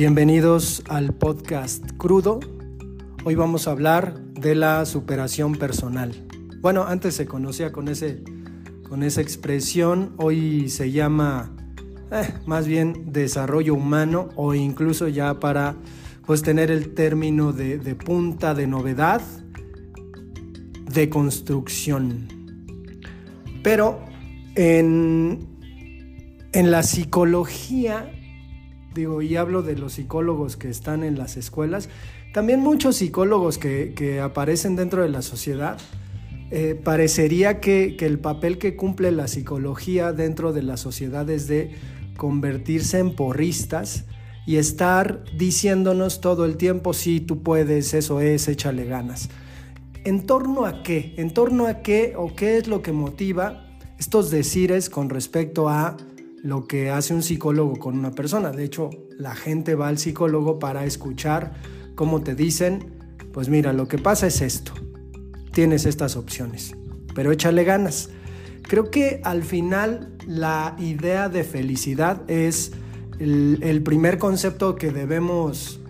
Bienvenidos al podcast Crudo. Hoy vamos a hablar de la superación personal. Bueno, antes se conocía con, ese, con esa expresión, hoy se llama eh, más bien desarrollo humano o incluso ya para pues tener el término de, de punta de novedad, de construcción. Pero en, en la psicología, digo, y hablo de los psicólogos que están en las escuelas, también muchos psicólogos que, aparecen dentro de la sociedad, eh, parecería que, que, el papel que cumple la psicología dentro de la sociedad es de convertirse en porristas y estar diciéndonos todo el tiempo, sí, tú puedes, eso es, échale ganas. ¿En torno a qué? ¿En torno a qué o qué es lo que motiva estos decires con respecto a lo que hace un psicólogo con una persona. De hecho, la gente va al psicólogo para escuchar cómo te dicen, pues mira, lo que pasa es esto, tienes estas opciones, pero échale ganas. Creo que al final la idea de felicidad es el, el primer concepto que debemos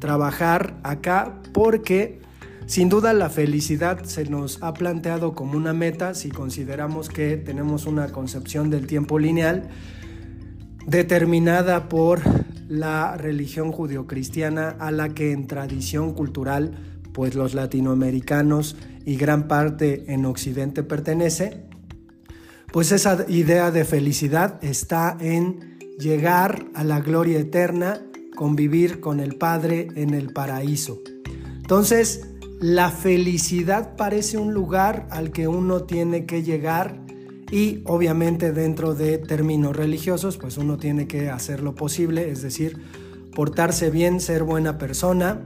trabajar acá porque sin duda la felicidad se nos ha planteado como una meta si consideramos que tenemos una concepción del tiempo lineal determinada por la religión judio-cristiana a la que en tradición cultural pues los latinoamericanos y gran parte en occidente pertenece, pues esa idea de felicidad está en llegar a la gloria eterna, convivir con el Padre en el paraíso. Entonces, la felicidad parece un lugar al que uno tiene que llegar y obviamente dentro de términos religiosos pues uno tiene que hacer lo posible, es decir, portarse bien, ser buena persona,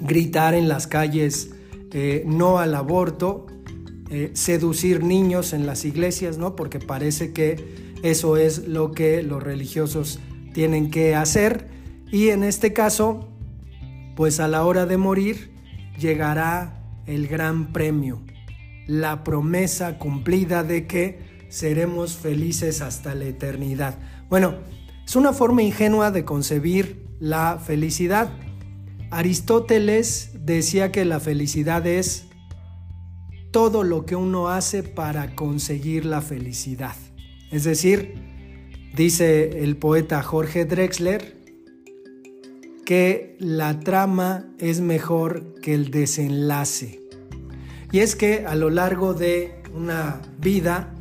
gritar en las calles eh, no al aborto, eh, seducir niños en las iglesias, ¿no? Porque parece que eso es lo que los religiosos tienen que hacer y en este caso pues a la hora de morir llegará el gran premio, la promesa cumplida de que seremos felices hasta la eternidad. Bueno, es una forma ingenua de concebir la felicidad. Aristóteles decía que la felicidad es todo lo que uno hace para conseguir la felicidad. Es decir, dice el poeta Jorge Drexler, que la trama es mejor que el desenlace. Y es que a lo largo de una vida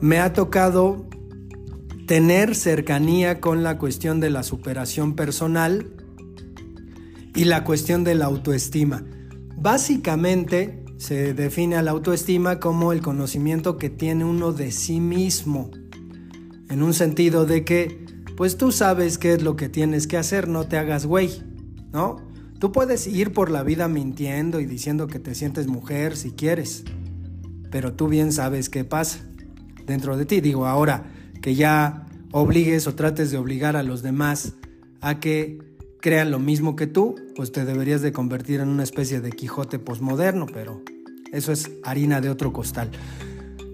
me ha tocado tener cercanía con la cuestión de la superación personal y la cuestión de la autoestima. Básicamente se define a la autoestima como el conocimiento que tiene uno de sí mismo, en un sentido de que pues tú sabes qué es lo que tienes que hacer, no te hagas güey, ¿no? Tú puedes ir por la vida mintiendo y diciendo que te sientes mujer si quieres, pero tú bien sabes qué pasa dentro de ti. Digo, ahora que ya obligues o trates de obligar a los demás a que crean lo mismo que tú, pues te deberías de convertir en una especie de Quijote posmoderno, pero eso es harina de otro costal.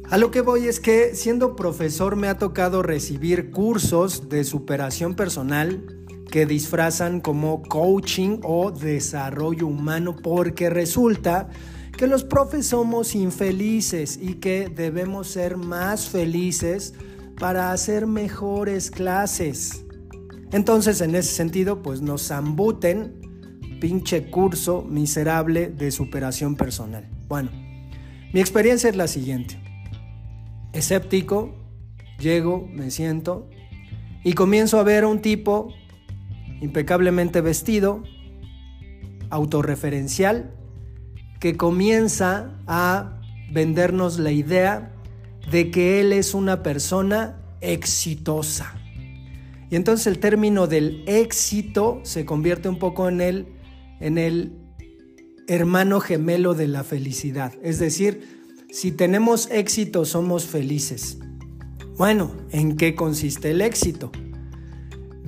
A lo que voy es que siendo profesor me ha tocado recibir cursos de superación personal que disfrazan como coaching o desarrollo humano porque resulta que los profes somos infelices y que debemos ser más felices para hacer mejores clases. Entonces, en ese sentido, pues nos zambuten pinche curso miserable de superación personal. Bueno, mi experiencia es la siguiente escéptico, llego, me siento y comienzo a ver a un tipo impecablemente vestido, autorreferencial, que comienza a vendernos la idea de que él es una persona exitosa. Y entonces el término del éxito se convierte un poco en el, en el hermano gemelo de la felicidad. Es decir, si tenemos éxito somos felices. Bueno, ¿en qué consiste el éxito?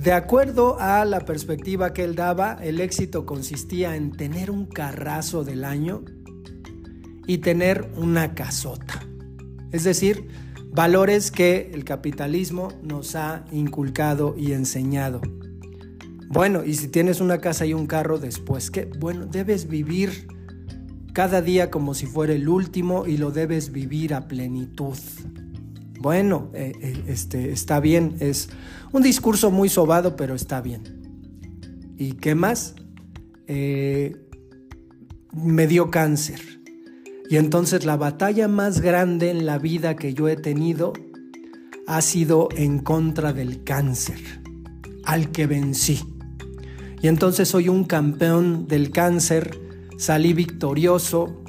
De acuerdo a la perspectiva que él daba, el éxito consistía en tener un carrazo del año y tener una casota. Es decir, valores que el capitalismo nos ha inculcado y enseñado. Bueno, y si tienes una casa y un carro después, ¿qué? Bueno, debes vivir cada día como si fuera el último y lo debes vivir a plenitud. Bueno, eh, eh, este, está bien, es un discurso muy sobado, pero está bien. ¿Y qué más? Eh, me dio cáncer. Y entonces la batalla más grande en la vida que yo he tenido ha sido en contra del cáncer, al que vencí. Y entonces soy un campeón del cáncer, salí victorioso.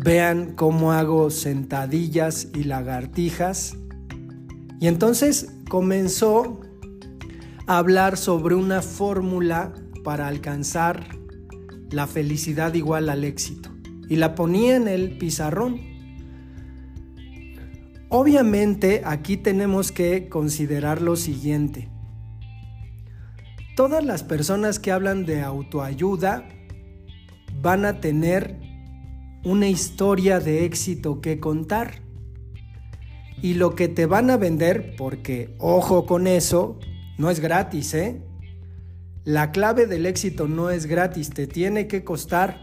Vean cómo hago sentadillas y lagartijas. Y entonces comenzó a hablar sobre una fórmula para alcanzar la felicidad igual al éxito. Y la ponía en el pizarrón. Obviamente aquí tenemos que considerar lo siguiente. Todas las personas que hablan de autoayuda van a tener una historia de éxito que contar. Y lo que te van a vender, porque ojo con eso, no es gratis, ¿eh? La clave del éxito no es gratis, te tiene que costar.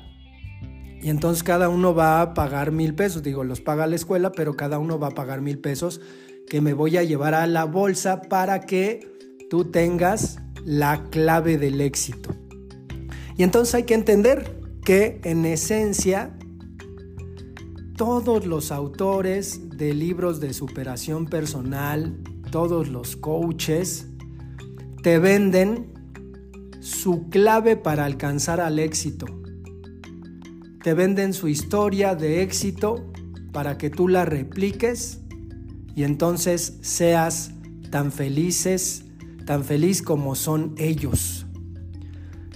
Y entonces cada uno va a pagar mil pesos. Digo, los paga la escuela, pero cada uno va a pagar mil pesos que me voy a llevar a la bolsa para que tú tengas la clave del éxito. Y entonces hay que entender que en esencia todos los autores de libros de superación personal, todos los coaches, te venden su clave para alcanzar al éxito. Te venden su historia de éxito para que tú la repliques y entonces seas tan felices, tan feliz como son ellos.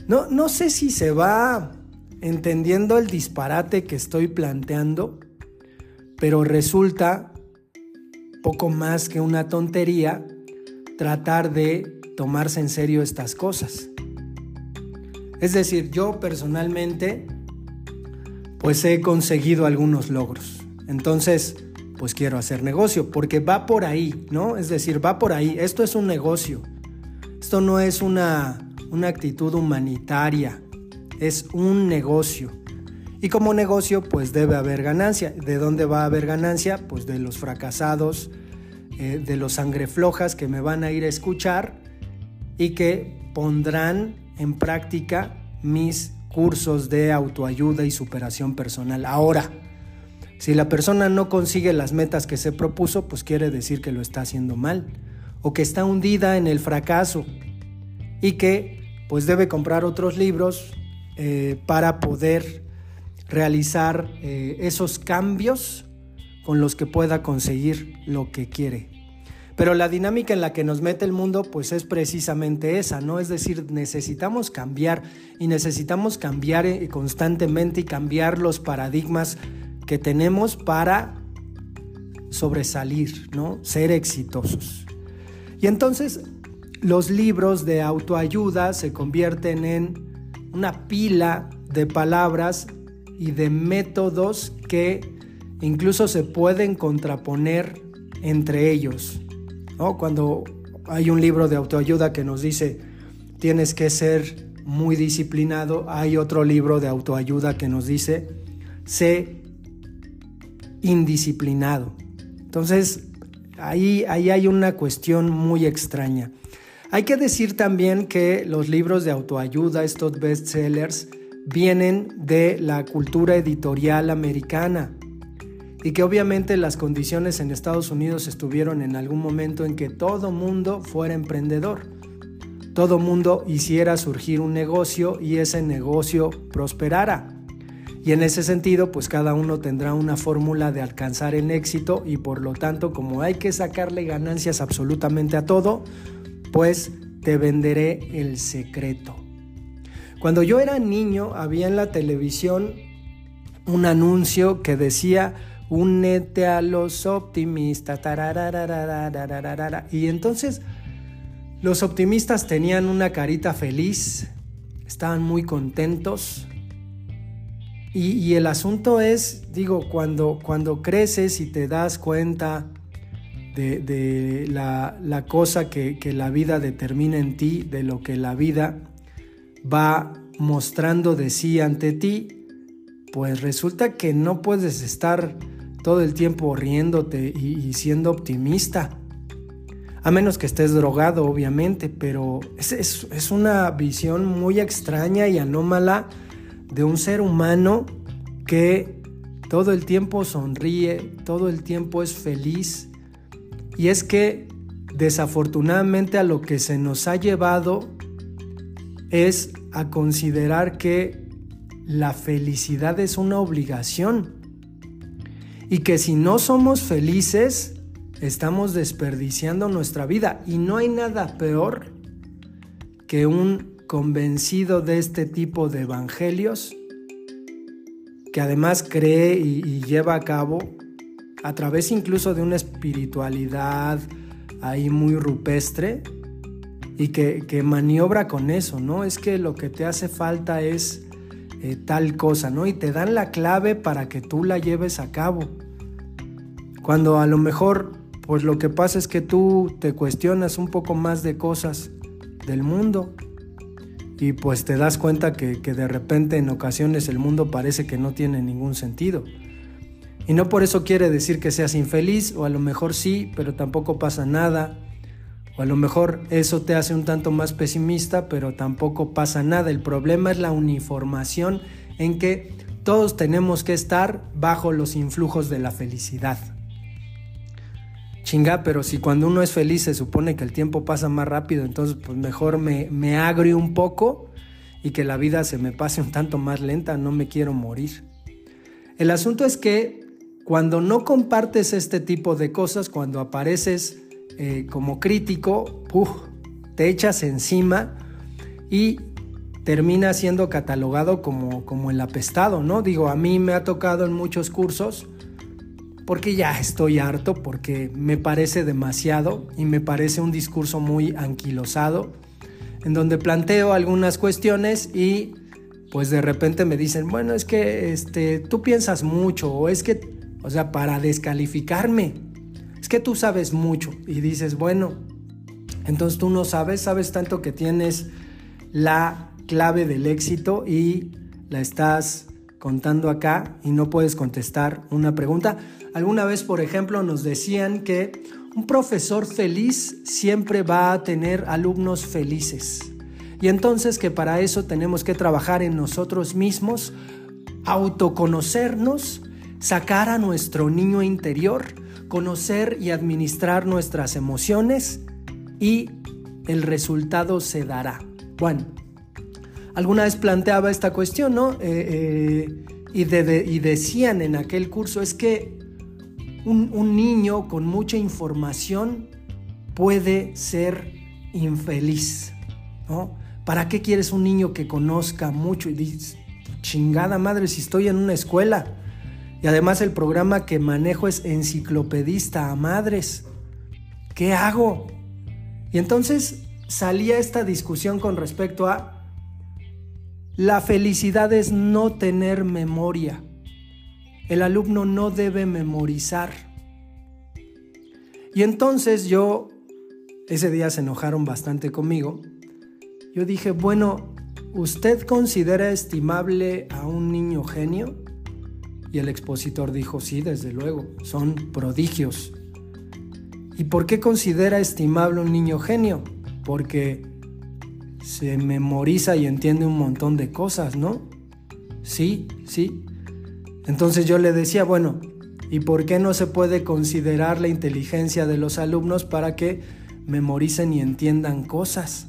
No, no sé si se va entendiendo el disparate que estoy planteando, pero resulta poco más que una tontería tratar de tomarse en serio estas cosas. Es decir, yo personalmente pues he conseguido algunos logros. Entonces, pues quiero hacer negocio, porque va por ahí, ¿no? Es decir, va por ahí. Esto es un negocio. Esto no es una, una actitud humanitaria, es un negocio. Y como negocio, pues debe haber ganancia. ¿De dónde va a haber ganancia? Pues de los fracasados, eh, de los sangre flojas que me van a ir a escuchar y que pondrán en práctica mis cursos de autoayuda y superación personal. Ahora, si la persona no consigue las metas que se propuso, pues quiere decir que lo está haciendo mal o que está hundida en el fracaso y que pues debe comprar otros libros eh, para poder realizar eh, esos cambios con los que pueda conseguir lo que quiere. Pero la dinámica en la que nos mete el mundo pues es precisamente esa, ¿no? Es decir, necesitamos cambiar y necesitamos cambiar eh, constantemente y cambiar los paradigmas que tenemos para sobresalir, ¿no? Ser exitosos. Y entonces los libros de autoayuda se convierten en una pila de palabras y de métodos que incluso se pueden contraponer entre ellos. Cuando hay un libro de autoayuda que nos dice tienes que ser muy disciplinado, hay otro libro de autoayuda que nos dice sé indisciplinado. Entonces, ahí, ahí hay una cuestión muy extraña. Hay que decir también que los libros de autoayuda, estos bestsellers, vienen de la cultura editorial americana y que obviamente las condiciones en Estados Unidos estuvieron en algún momento en que todo mundo fuera emprendedor. Todo mundo hiciera surgir un negocio y ese negocio prosperara. Y en ese sentido, pues cada uno tendrá una fórmula de alcanzar el éxito y por lo tanto, como hay que sacarle ganancias absolutamente a todo, pues te venderé el secreto. Cuando yo era niño había en la televisión un anuncio que decía únete a los optimistas. Y entonces los optimistas tenían una carita feliz, estaban muy contentos. Y, el asunto es, digo, cuando, cuando creces y te das cuenta de, la, cosa que, que la vida determina en ti, de lo que la vida va mostrando de sí ante ti, pues resulta que no puedes estar todo el tiempo riéndote y, siendo optimista. A menos que estés drogado, obviamente, pero es, es, una visión muy extraña y anómala de un ser humano que todo el tiempo sonríe, todo el tiempo es feliz. Y es que desafortunadamente a lo que se nos ha llevado es a considerar que la felicidad es una obligación y que si no somos felices, estamos desperdiciando nuestra vida. Y no hay nada peor que un convencido de este tipo de evangelios, que además cree y, lleva a cabo, a través incluso de una espiritualidad ahí muy rupestre, y que, maniobra con eso, ¿no? Es que lo que te hace falta es eh, tal cosa, ¿no? Y te dan la clave para que tú la lleves a cabo. Cuando a lo mejor, pues lo que pasa es que tú te cuestionas un poco más de cosas del mundo y pues te das cuenta que, que de repente en ocasiones el mundo parece que no tiene ningún sentido. Y no por eso quiere decir que seas infeliz, o a lo mejor sí, pero tampoco pasa nada. A lo mejor eso te hace un tanto más pesimista, pero tampoco pasa nada. El problema es la uniformación en que todos tenemos que estar bajo los influjos de la felicidad. Chinga, pero si cuando uno es feliz se supone que el tiempo pasa más rápido, entonces pues mejor me, me agrio un poco y que la vida se me pase un tanto más lenta, no me quiero morir. El asunto es que cuando no compartes este tipo de cosas, cuando apareces eh, como crítico, te echas encima y termina siendo catalogado como, como el apestado, ¿no? Digo, a mí me ha tocado en muchos cursos porque ya estoy harto, porque me parece demasiado y me parece un discurso muy anquilosado, en donde planteo algunas cuestiones y pues de repente me dicen, bueno, es que este, tú piensas mucho, o es que, o sea, para descalificarme, es que tú sabes mucho y dices, bueno, entonces tú no sabes, sabes tanto que tienes la clave del éxito y la estás contando acá y no puedes contestar una pregunta. Alguna vez, por ejemplo, nos decían que un profesor feliz siempre va a tener alumnos felices. Y entonces que para eso tenemos que trabajar en nosotros mismos, autoconocernos, sacar a nuestro niño interior, conocer y administrar nuestras emociones y el resultado se dará. Bueno, alguna vez planteaba esta cuestión, ¿no? Eh, eh, y, decían en aquel curso, es que un, niño con mucha información puede ser infeliz. ¿Para qué quieres un niño que conozca mucho y dices, chingada madre, si estoy en una escuela? Y además el programa que manejo es enciclopedista a madres. ¿Qué hago? Y entonces salía esta discusión con respecto a la felicidad es no tener memoria. El alumno no debe memorizar. Y entonces yo, ese día se enojaron bastante conmigo. Yo dije, bueno, ¿usted considera estimable a un niño genio? Y el expositor dijo, sí, desde luego, son prodigios. ¿Y por qué considera estimable un niño genio? Porque se memoriza y entiende un montón de cosas, ¿no? Sí, sí. Entonces yo le decía, bueno, ¿y por qué no se puede considerar la inteligencia de los alumnos para que memoricen y entiendan cosas?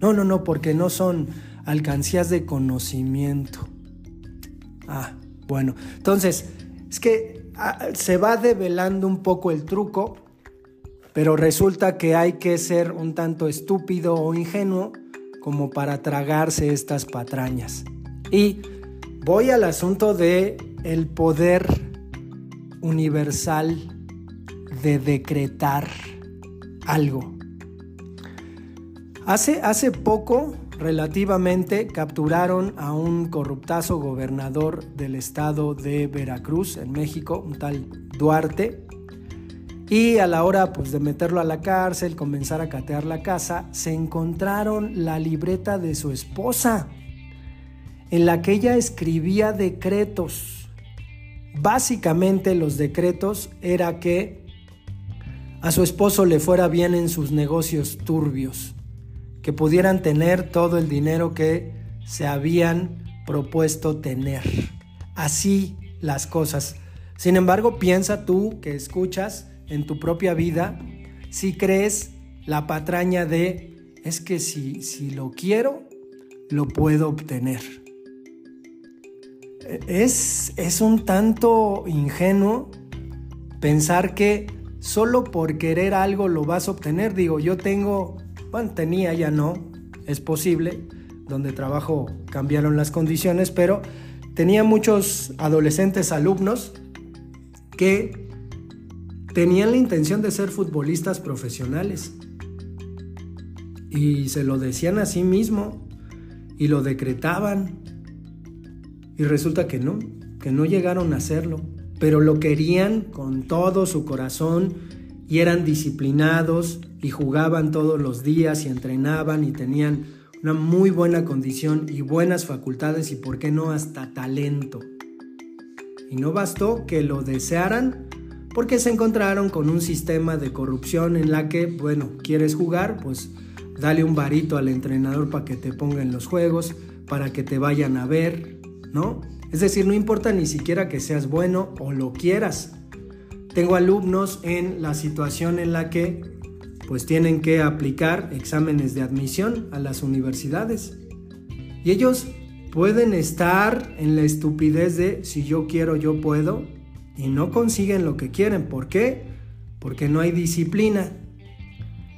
No, no, no, porque no son alcancías de conocimiento. Ah, bueno, entonces, es que ah, se va develando un poco el truco, pero resulta que hay que ser un tanto estúpido o ingenuo como para tragarse estas patrañas. Y voy al asunto de el poder universal de decretar algo. Hace, hace poco relativamente capturaron a un corruptazo gobernador del estado de Veracruz, en México, un tal Duarte, Y a la hora pues, de meterlo a la cárcel, comenzar a catear la casa, se encontraron la libreta de su esposa, en la que ella escribía decretos. Básicamente los decretos era que a su esposo le fuera bien en sus negocios turbios, que pudieran tener todo el dinero que se habían propuesto tener. Así las cosas. Sin embargo, piensa tú que escuchas en tu propia vida si crees la patraña de es que si, si lo quiero, lo puedo obtener. Es, es un tanto ingenuo pensar que solo por querer algo lo vas a obtener. Digo, yo tengo, bueno, tenía, ya no, es posible, donde trabajo cambiaron las condiciones, pero tenía muchos adolescentes alumnos que tenían la intención de ser futbolistas profesionales. Y se lo decían a sí mismo y lo decretaban. Y resulta que no, que no llegaron a hacerlo. Pero lo querían con todo su corazón y eran disciplinados y jugaban todos los días y entrenaban y tenían una muy buena condición y buenas facultades y por qué no hasta talento. Y no bastó que lo desearan porque se encontraron con un sistema de corrupción en la que, bueno, quieres jugar, pues dale un varito al entrenador para que te ponga en los juegos, para que te vayan a ver, ¿no? Es decir, no importa ni siquiera que seas bueno o lo quieras. Tengo alumnos en la situación en la que pues tienen que aplicar exámenes de admisión a las universidades. Y ellos pueden estar en la estupidez de si yo quiero, yo puedo, y no consiguen lo que quieren. ¿Por qué? Porque no hay disciplina.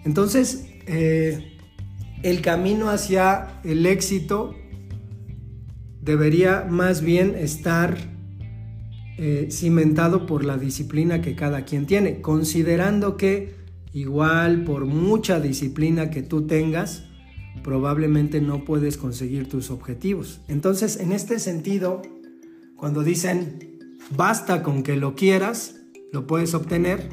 Entonces, eh, el camino hacia el éxito debería más bien estar eh, cimentado por la disciplina que cada quien tiene, considerando que igual por mucha disciplina que tú tengas, probablemente no puedes conseguir tus objetivos. Entonces, en este sentido, cuando dicen, basta con que lo quieras, lo puedes obtener,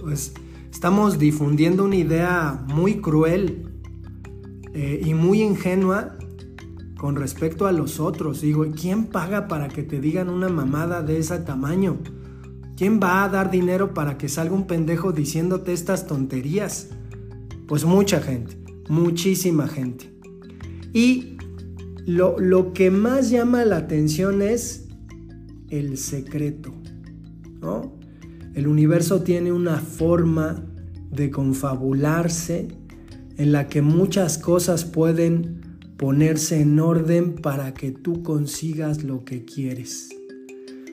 pues estamos difundiendo una idea muy cruel eh, y muy ingenua con respecto a los otros. Digo, ¿quién paga para que te digan una mamada de ese tamaño? ¿Quién va a dar dinero para que salga un pendejo diciéndote estas tonterías? Pues mucha gente, muchísima gente. Y lo, lo que más llama la atención es el secreto, ¿no? El universo tiene una forma de confabularse en la que muchas cosas pueden ponerse en orden para que tú consigas lo que quieres,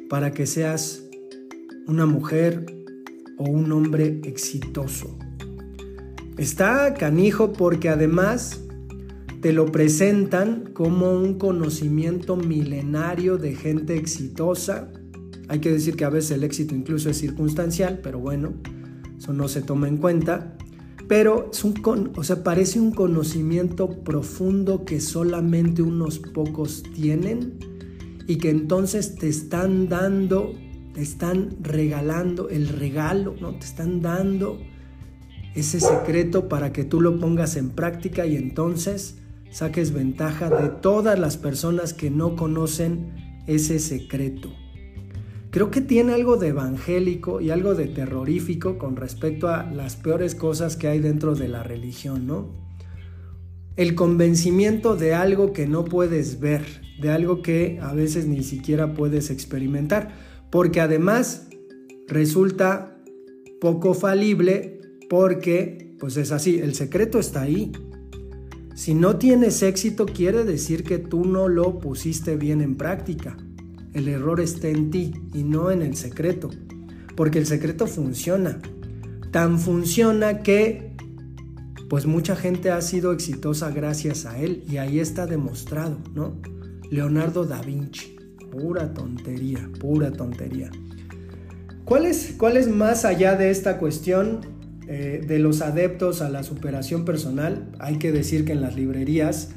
para que seas una mujer o un hombre exitoso. Está canijo porque además te lo presentan como un conocimiento milenario de gente exitosa. Hay que decir que a veces el éxito incluso es circunstancial, pero bueno, eso no se toma en cuenta pero es un o sea, parece un conocimiento profundo que solamente unos pocos tienen y que entonces te están dando, están regalando el regalo, ¿no? Te están dando ese secreto para que tú lo pongas en práctica y entonces saques ventaja de todas las personas que no conocen ese secreto creo que tiene algo de evangélico y algo de terrorífico con respecto a las peores cosas que hay dentro de la religión, ¿no? El convencimiento de algo que no puedes ver, de algo que a veces ni siquiera puedes experimentar, porque además resulta poco falible porque, pues es así, el secreto está ahí. Si no tienes éxito quiere decir que tú no lo pusiste bien en práctica. El error está en ti y no en el secreto, porque el secreto funciona. Tan funciona que pues mucha gente ha sido exitosa gracias a él y ahí está demostrado, ¿no? Leonardo da Vinci, pura tontería, pura tontería. ¿Cuál es, cuál es más allá de esta cuestión eh, de los adeptos a la superación personal? Hay que decir que en las librerías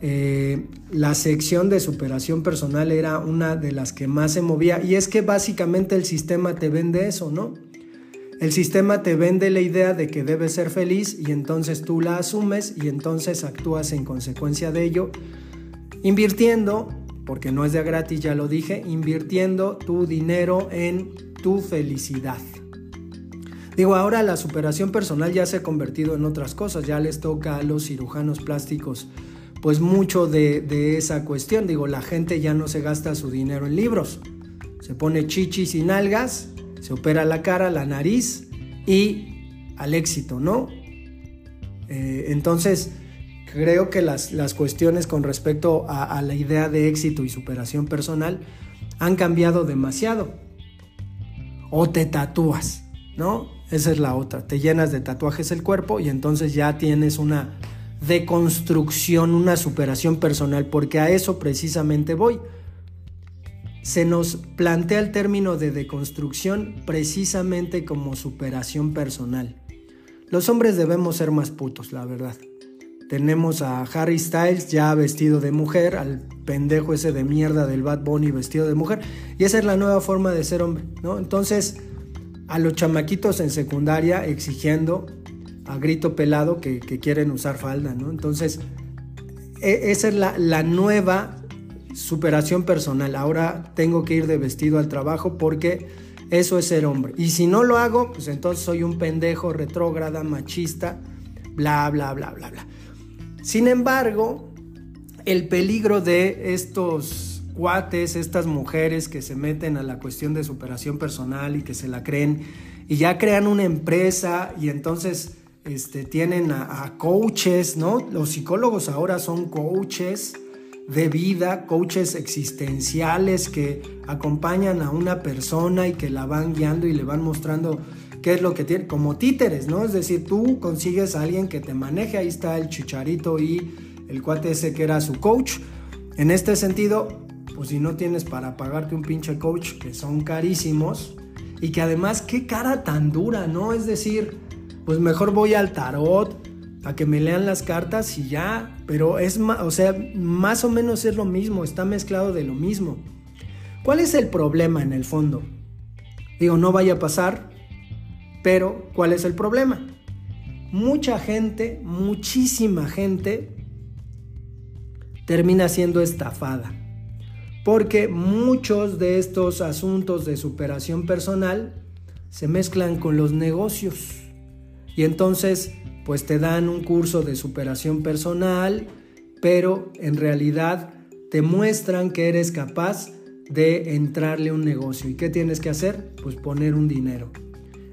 eh, la sección de superación personal era una de las que más se movía y es que básicamente el sistema te vende eso, ¿no? el sistema te vende la idea de que debes ser feliz y entonces tú la asumes y entonces actúas en consecuencia de ello, invirtiendo, porque no es de gratis, ya lo dije, invirtiendo tu dinero en tu felicidad. Digo, ahora la superación personal ya se ha convertido en otras cosas, ya les toca a los cirujanos plásticos pues mucho de, esa cuestión. Digo, la gente ya no se gasta su dinero en libros, se pone chichis y nalgas se opera la cara, la nariz y al éxito, ¿no? Eh, entonces, creo que las, cuestiones con respecto a, a, la idea de éxito y superación personal han cambiado demasiado. O te tatúas, ¿no? Esa es la otra. Te llenas de tatuajes el cuerpo y entonces ya tienes una deconstrucción, una superación personal, porque a eso precisamente voy se nos plantea el término de deconstrucción precisamente como superación personal. Los hombres debemos ser más putos, la verdad. Tenemos a Harry Styles ya vestido de mujer, al pendejo ese de mierda del Bad Bunny vestido de mujer, y esa es la nueva forma de ser hombre, ¿no? Entonces, a los chamaquitos en secundaria exigiendo a grito pelado que, quieren usar falda, ¿no? Entonces, e, esa es la, la nueva superación personal. Ahora tengo que ir de vestido al trabajo porque eso es ser hombre. Y si no lo hago, pues entonces soy un pendejo retrógrada, machista, bla, bla, bla, bla, bla. Sin embargo, el peligro de estos cuates, estas mujeres que se meten a la cuestión de superación personal y que se la creen y ya crean una empresa y entonces este, tienen a, a coaches, ¿no? Los psicólogos ahora son coaches de vida, coaches existenciales que acompañan a una persona y que la van guiando y le van mostrando qué es lo que tiene, como títeres, ¿no? Es decir, tú consigues a alguien que te maneje, ahí está el chicharito y el cuate ese que era su coach. En este sentido, pues si no tienes para pagarte un pinche coach, que son carísimos, y que además qué cara tan dura, ¿no? Es decir, pues mejor voy al tarot, a que me lean las cartas y ya, pero es más, o sea, más o menos es lo mismo, está mezclado de lo mismo. ¿Cuál es el problema en el fondo? Digo, no vaya a pasar, pero ¿cuál es el problema? Mucha gente, muchísima gente termina siendo estafada. Porque muchos de estos asuntos de superación personal se mezclan con los negocios. Y entonces pues te dan un curso de superación personal, pero en realidad te muestran que eres capaz de entrarle un negocio. ¿Y qué tienes que hacer? Pues poner un dinero.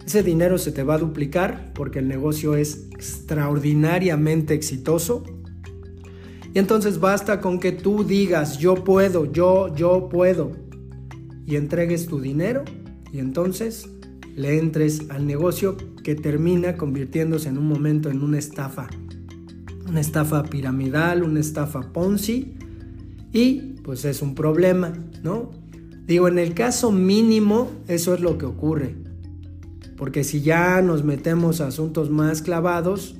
Ese dinero se te va a duplicar porque el negocio es extraordinariamente exitoso. Y entonces basta con que tú digas, yo puedo, yo, yo puedo. Y entregues tu dinero. Y entonces le entres al negocio que termina convirtiéndose en un momento en una estafa. Una estafa piramidal, una estafa Ponzi y pues es un problema, ¿no? Digo, en el caso mínimo eso es lo que ocurre. Porque si ya nos metemos a asuntos más clavados,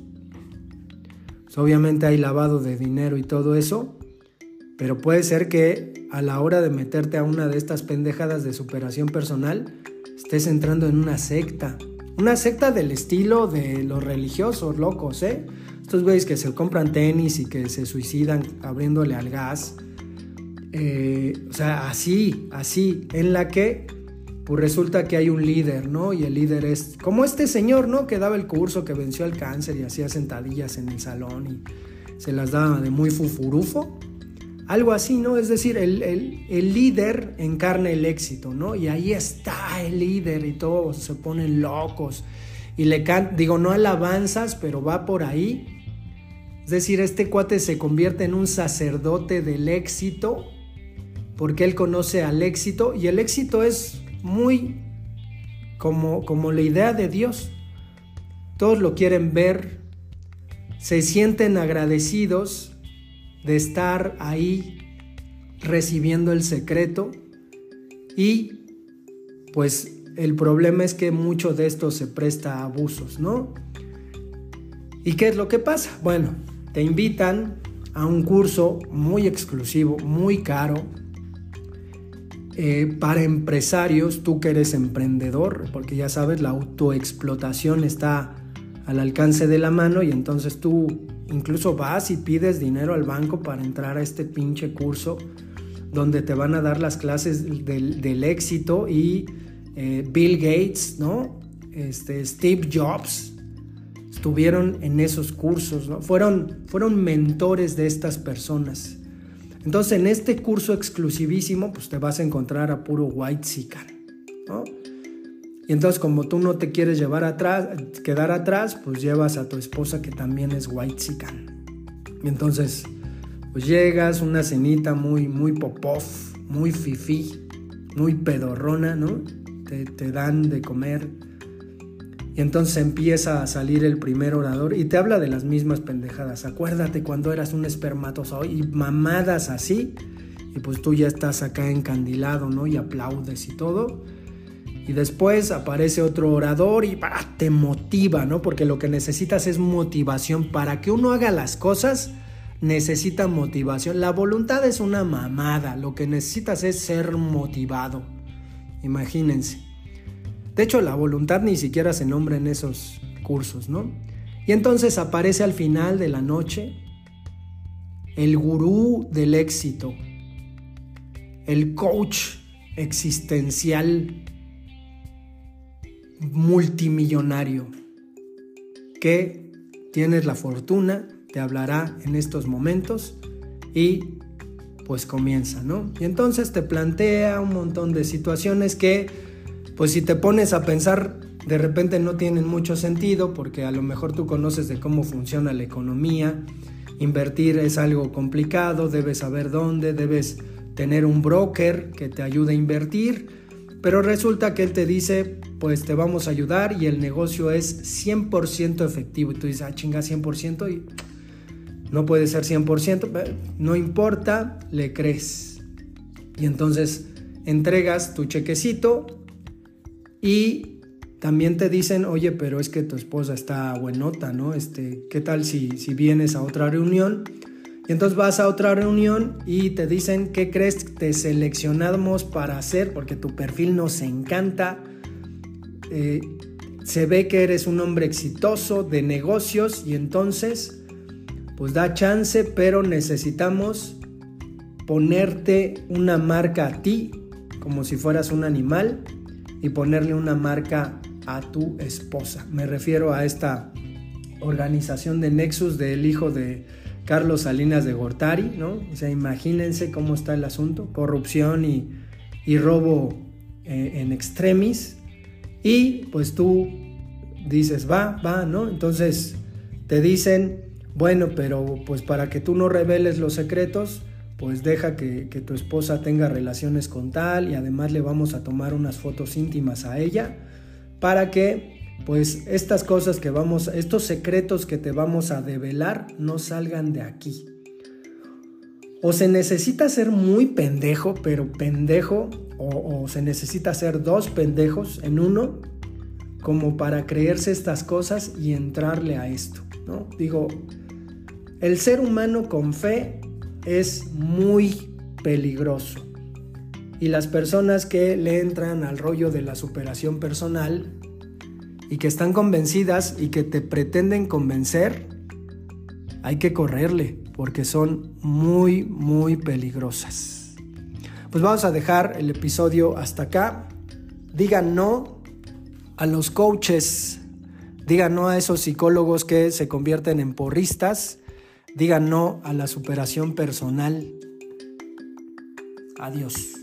pues obviamente hay lavado de dinero y todo eso, pero puede ser que a la hora de meterte a una de estas pendejadas de superación personal, estés entrando en una secta. Una secta del estilo de los religiosos locos, ¿eh? Estos güeyes que se compran tenis y que se suicidan abriéndole al gas. Eh, o sea, así, así, en la que pues resulta que hay un líder, ¿no? Y el líder es como este señor, ¿no? Que daba el curso, que venció el cáncer y hacía sentadillas en el salón y se las daba de muy fufurufo. Algo así, ¿no? Es decir, el, líder encarna el éxito, ¿no? Y ahí está el líder y todos se ponen locos. Y le digo, no alabanzas, pero va por ahí. Es decir, este cuate se convierte en un sacerdote del éxito porque él conoce al éxito y el éxito es muy como, como la idea de Dios. Todos lo quieren ver, se sienten agradecidos de estar ahí recibiendo el secreto y pues el problema es que mucho de esto se presta a abusos, ¿no? ¿Y qué es lo que pasa? Bueno, te invitan a un curso muy exclusivo, muy caro, eh, para empresarios, tú que eres emprendedor, porque ya sabes, la autoexplotación está al alcance de la mano y entonces tú incluso vas y pides dinero al banco para entrar a este pinche curso donde te van a dar las clases del, éxito y eh, Bill Gates, ¿no? Este, Steve Jobs estuvieron en esos cursos, ¿no? Fueron, fueron mentores de estas personas. Entonces, en este curso exclusivísimo, pues te vas a encontrar a puro white sican, ¿no? Y entonces, como tú no te quieres llevar atrás, quedar atrás, pues llevas a tu esposa que también es white sican. Y entonces, pues llegas, una cenita muy, muy popov, muy fifí, muy pedorrona, ¿no? Te, te dan de comer y entonces empieza a salir el primer orador y te habla de las mismas pendejadas. Acuérdate cuando eras un espermatozoide y mamadas así. Y pues tú ya estás acá encandilado, ¿no? Y aplaudes y todo. Y después aparece otro orador y te motiva, ¿no? Porque lo que necesitas es motivación. Para que uno haga las cosas, necesita motivación. La voluntad es una mamada. Lo que necesitas es ser motivado. Imagínense. De hecho, la voluntad ni siquiera se nombra en esos cursos, ¿no? Y entonces aparece al final de la noche el gurú del éxito, el coach existencial multimillonario, que tienes la fortuna, te hablará en estos momentos y pues comienza, ¿no? Y entonces te plantea un montón de situaciones que pues si te pones a pensar, de repente no tienen mucho sentido porque a lo mejor tú conoces de cómo funciona la economía, invertir es algo complicado, debes saber dónde, debes tener un broker que te ayude a invertir, pero resulta que él te dice, pues te vamos a ayudar y el negocio es 100% efectivo. Y tú dices, ah, chinga, 100% y no puede ser 100%, no importa, le crees. Y entonces entregas tu chequecito y también te dicen, oye, pero es que tu esposa está buenota, ¿no? Este, ¿Qué tal si, si vienes a otra reunión? Y entonces vas a otra reunión y te dicen, ¿qué crees? Te seleccionamos para hacer, porque tu perfil nos encanta. Eh, se ve que eres un hombre exitoso de negocios y entonces, pues da chance, pero necesitamos ponerte una marca a ti, como si fueras un animal y ponerle una marca a tu esposa. Me refiero a esta organización de Nexus del hijo de Carlos Salinas de Gortari, ¿no? O sea, imagínense cómo está el asunto, corrupción y, robo eh, en extremis. Y pues tú dices, va, va, ¿no? Entonces te dicen, bueno, pero pues para que tú no reveles los secretos, pues deja que, tu esposa tenga relaciones con tal y además le vamos a tomar unas fotos íntimas a ella para que pues estas cosas que vamos, estos secretos que te vamos a develar no salgan de aquí. O se necesita ser muy pendejo, pero pendejo, o, o se necesita ser dos pendejos en uno, como para creerse estas cosas y entrarle a esto, ¿no? Digo, el ser humano con fe es muy peligroso. Y las personas que le entran al rollo de la superación personal y que están convencidas y que te pretenden convencer, hay que correrle porque son muy, muy peligrosas. Pues vamos a dejar el episodio hasta acá. Digan no a los coaches, digan no a esos psicólogos que se convierten en porristas Diga no a la superación personal. Adiós.